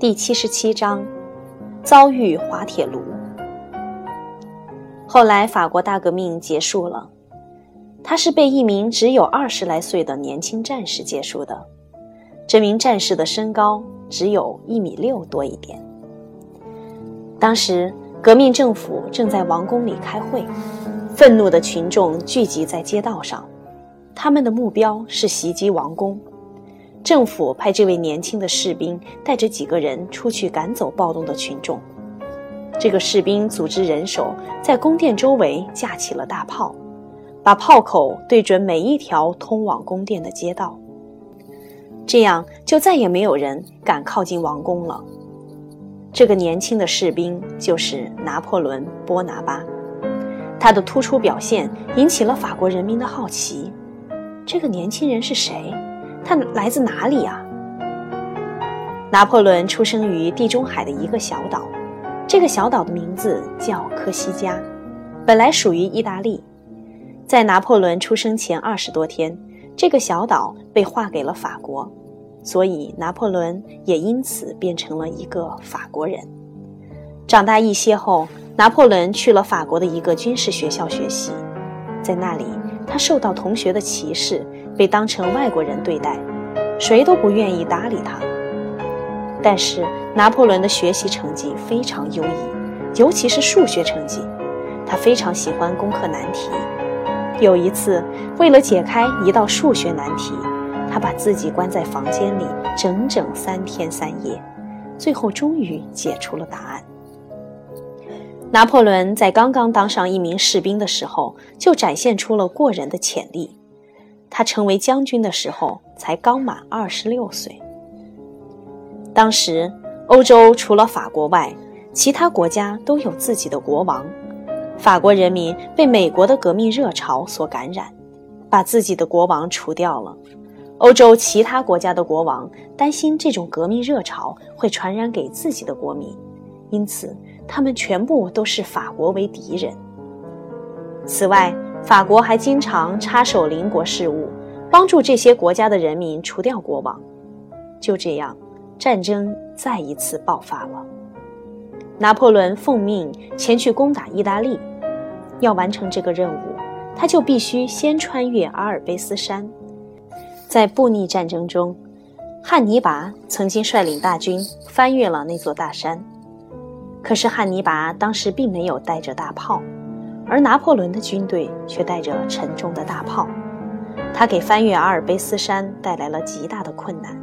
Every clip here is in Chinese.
第七十七章，遭遇滑铁卢。后来，法国大革命结束了，他是被一名只有二十来岁的年轻战士结束的。这名战士的身高只有一米六多一点。当时，革命政府正在王宫里开会，愤怒的群众聚集在街道上，他们的目标是袭击王宫。政府派这位年轻的士兵带着几个人出去赶走暴动的群众。这个士兵组织人手在宫殿周围架起了大炮，把炮口对准每一条通往宫殿的街道。这样就再也没有人敢靠近王宫了。这个年轻的士兵就是拿破仑·波拿巴，他的突出表现引起了法国人民的好奇。这个年轻人是谁？他来自哪里啊？拿破仑出生于地中海的一个小岛，这个小岛的名字叫科西嘉，本来属于意大利。在拿破仑出生前二十多天，这个小岛被划给了法国，所以拿破仑也因此变成了一个法国人。长大一些后，拿破仑去了法国的一个军事学校学习，在那里他受到同学的歧视。被当成外国人对待，谁都不愿意搭理他。但是拿破仑的学习成绩非常优异，尤其是数学成绩，他非常喜欢攻克难题。有一次，为了解开一道数学难题，他把自己关在房间里整整三天三夜，最后终于解出了答案。拿破仑在刚刚当上一名士兵的时候，就展现出了过人的潜力。他成为将军的时候才刚满二十六岁。当时，欧洲除了法国外，其他国家都有自己的国王。法国人民被美国的革命热潮所感染，把自己的国王除掉了。欧洲其他国家的国王担心这种革命热潮会传染给自己的国民，因此他们全部都视法国为敌人。此外，法国还经常插手邻国事务，帮助这些国家的人民除掉国王。就这样，战争再一次爆发了。拿破仑奉命前去攻打意大利，要完成这个任务，他就必须先穿越阿尔卑斯山。在布匿战争中，汉尼拔曾经率领大军翻越了那座大山，可是汉尼拔当时并没有带着大炮。而拿破仑的军队却带着沉重的大炮，他给翻越阿尔卑斯山带来了极大的困难。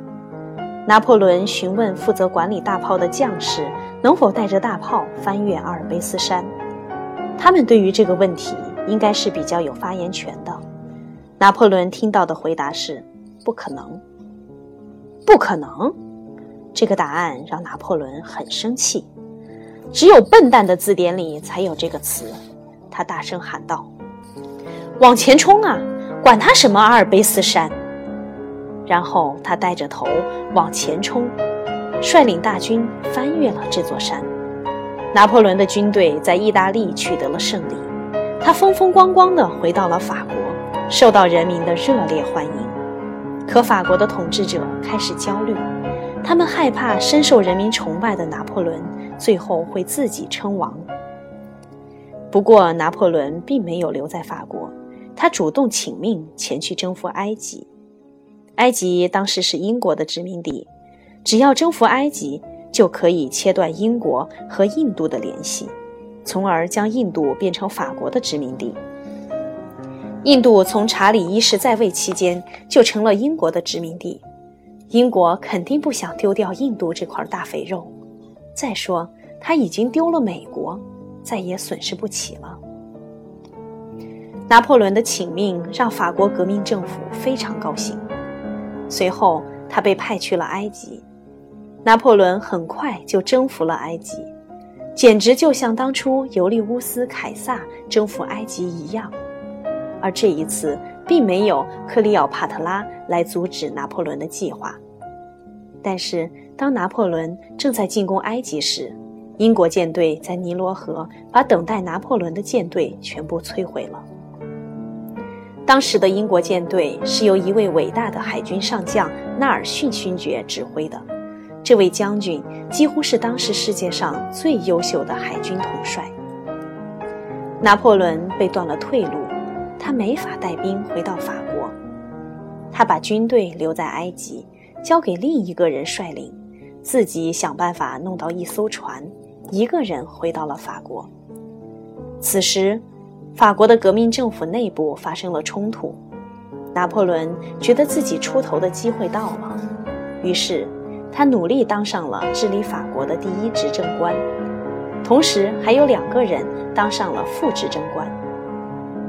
拿破仑询问负责管理大炮的将士能否带着大炮翻越阿尔卑斯山，他们对于这个问题应该是比较有发言权的。拿破仑听到的回答是：不可能，不可能。这个答案让拿破仑很生气。只有笨蛋的字典里才有这个词。他大声喊道：“往前冲啊！管他什么阿尔卑斯山！”然后他带着头往前冲，率领大军翻越了这座山。拿破仑的军队在意大利取得了胜利，他风风光光地回到了法国，受到人民的热烈欢迎。可法国的统治者开始焦虑，他们害怕深受人民崇拜的拿破仑最后会自己称王。不过，拿破仑并没有留在法国，他主动请命前去征服埃及。埃及当时是英国的殖民地，只要征服埃及，就可以切断英国和印度的联系，从而将印度变成法国的殖民地。印度从查理一世在位期间就成了英国的殖民地，英国肯定不想丢掉印度这块大肥肉。再说，他已经丢了美国。再也损失不起了。拿破仑的请命让法国革命政府非常高兴。随后，他被派去了埃及。拿破仑很快就征服了埃及，简直就像当初尤利乌斯·凯撒征服埃及一样。而这一次，并没有克里奥帕特拉来阻止拿破仑的计划。但是，当拿破仑正在进攻埃及时，英国舰队在尼罗河把等待拿破仑的舰队全部摧毁了。当时的英国舰队是由一位伟大的海军上将纳尔逊勋爵指挥的，这位将军几乎是当时世界上最优秀的海军统帅。拿破仑被断了退路，他没法带兵回到法国，他把军队留在埃及，交给另一个人率领，自己想办法弄到一艘船，一个人回到了法国。此时，法国的革命政府内部发生了冲突，拿破仑觉得自己出头的机会到了，于是。他努力当上了治理法国的第一执政官，同时还有两个人当上了副执政官。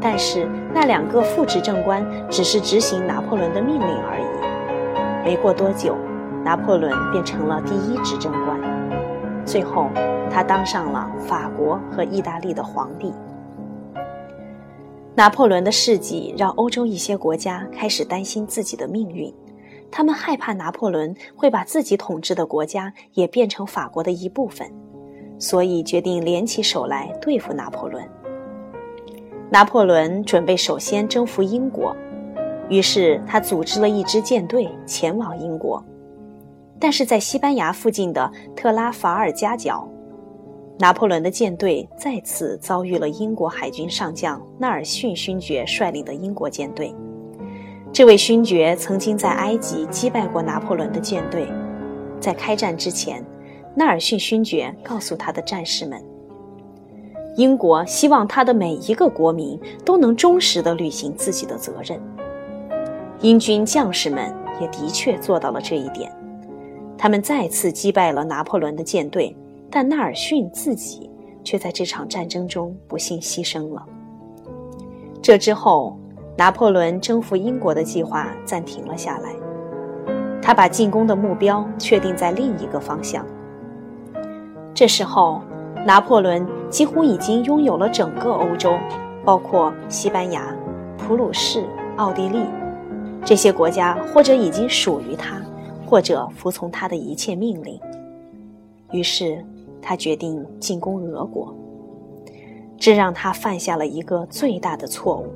但是那两个副执政官只是执行拿破仑的命令而已。没过多久，拿破仑变成了第一执政官。最后，他当上了法国和意大利的皇帝。拿破仑的事迹让欧洲一些国家开始担心自己的命运。他们害怕拿破仑会把自己统治的国家也变成法国的一部分，所以决定联起手来对付拿破仑。拿破仑准备首先征服英国，于是他组织了一支舰队前往英国。但是在西班牙附近的特拉法尔加角，拿破仑的舰队再次遭遇了英国海军上将纳尔逊勋爵率领的英国舰队。这位勋爵曾经在埃及击败过拿破仑的舰队，在开战之前，纳尔逊勋爵告诉他的战士们：“英国希望他的每一个国民都能忠实地履行自己的责任。”英军将士们也的确做到了这一点，他们再次击败了拿破仑的舰队，但纳尔逊自己却在这场战争中不幸牺牲了。这之后。拿破仑征服英国的计划暂停了下来，他把进攻的目标确定在另一个方向。这时候，拿破仑几乎已经拥有了整个欧洲，包括西班牙、普鲁士、奥地利这些国家，或者已经属于他，或者服从他的一切命令。于是，他决定进攻俄国，这让他犯下了一个最大的错误。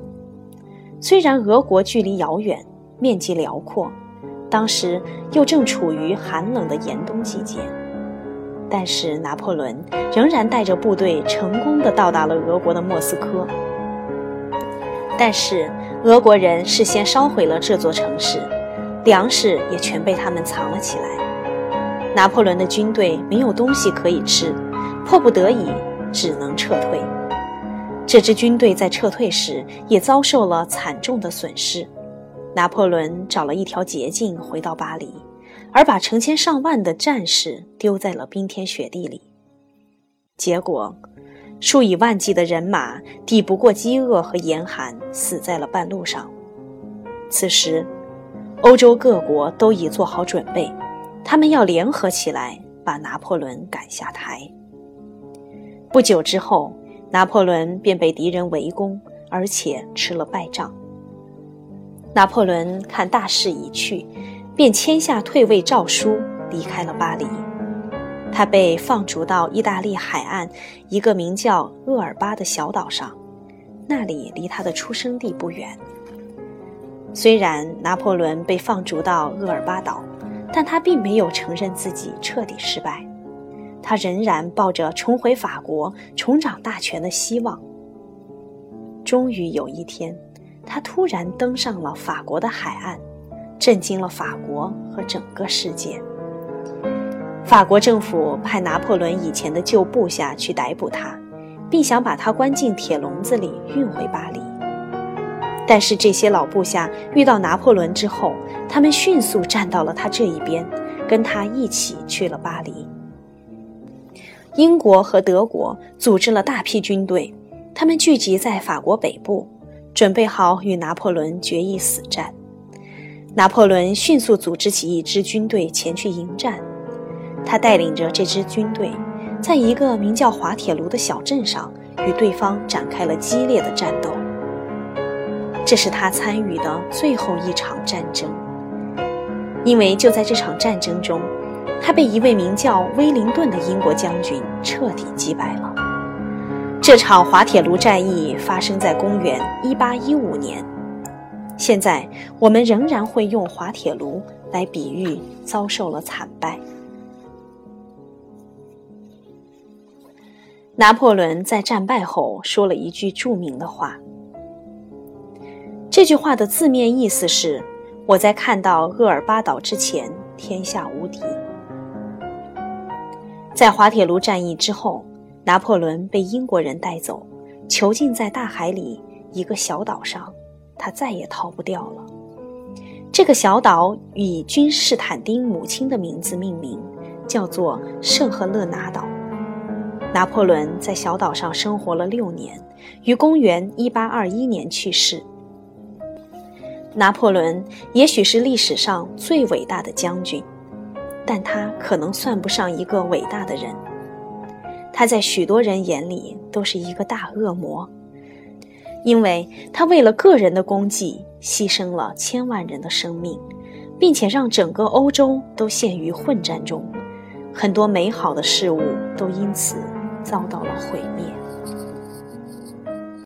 虽然俄国距离遥远，面积辽阔，当时又正处于寒冷的严冬季节，但是拿破仑仍然带着部队成功的到达了俄国的莫斯科。但是俄国人事先烧毁了这座城市，粮食也全被他们藏了起来。拿破仑的军队没有东西可以吃，迫不得已只能撤退。这支军队在撤退时也遭受了惨重的损失。拿破仑找了一条捷径回到巴黎，而把成千上万的战士丢在了冰天雪地里。结果，数以万计的人马抵不过饥饿和严寒，死在了半路上。此时，欧洲各国都已做好准备，他们要联合起来把拿破仑赶下台。不久之后。拿破仑便被敌人围攻，而且吃了败仗。拿破仑看大势已去，便签下退位诏书，离开了巴黎。他被放逐到意大利海岸一个名叫厄尔巴的小岛上，那里离他的出生地不远。虽然拿破仑被放逐到厄尔巴岛，但他并没有承认自己彻底失败。他仍然抱着重回法国、重掌大权的希望。终于有一天，他突然登上了法国的海岸，震惊了法国和整个世界。法国政府派拿破仑以前的旧部下去逮捕他，并想把他关进铁笼子里运回巴黎。但是这些老部下遇到拿破仑之后，他们迅速站到了他这一边，跟他一起去了巴黎。英国和德国组织了大批军队，他们聚集在法国北部，准备好与拿破仑决一死战。拿破仑迅速组织起一支军队前去迎战，他带领着这支军队，在一个名叫滑铁卢的小镇上与对方展开了激烈的战斗。这是他参与的最后一场战争。因为就在这场战争中他被一位名叫威灵顿的英国将军彻底击败了。这场滑铁卢战役发生在公元一八一五年。现在我们仍然会用滑铁卢来比喻遭受了惨败。拿破仑在战败后说了一句著名的话这句话的字面意思是：“我在看到厄尔巴岛之前，天下无敌。”在滑铁卢战役之后，拿破仑被英国人带走，囚禁在大海里一个小岛上，他再也逃不掉了。这个小岛以君士坦丁母亲的名字命名，叫做圣赫勒拿岛。拿破仑在小岛上生活了六年，于公元1821年去世。拿破仑也许是历史上最伟大的将军，但他可能算不上一个伟大的人。他在许多人眼里都是一个大恶魔，因为他为了个人的功绩牺牲了千万人的生命，并且让整个欧洲都陷于混战中，很多美好的事物都因此遭到了毁灭。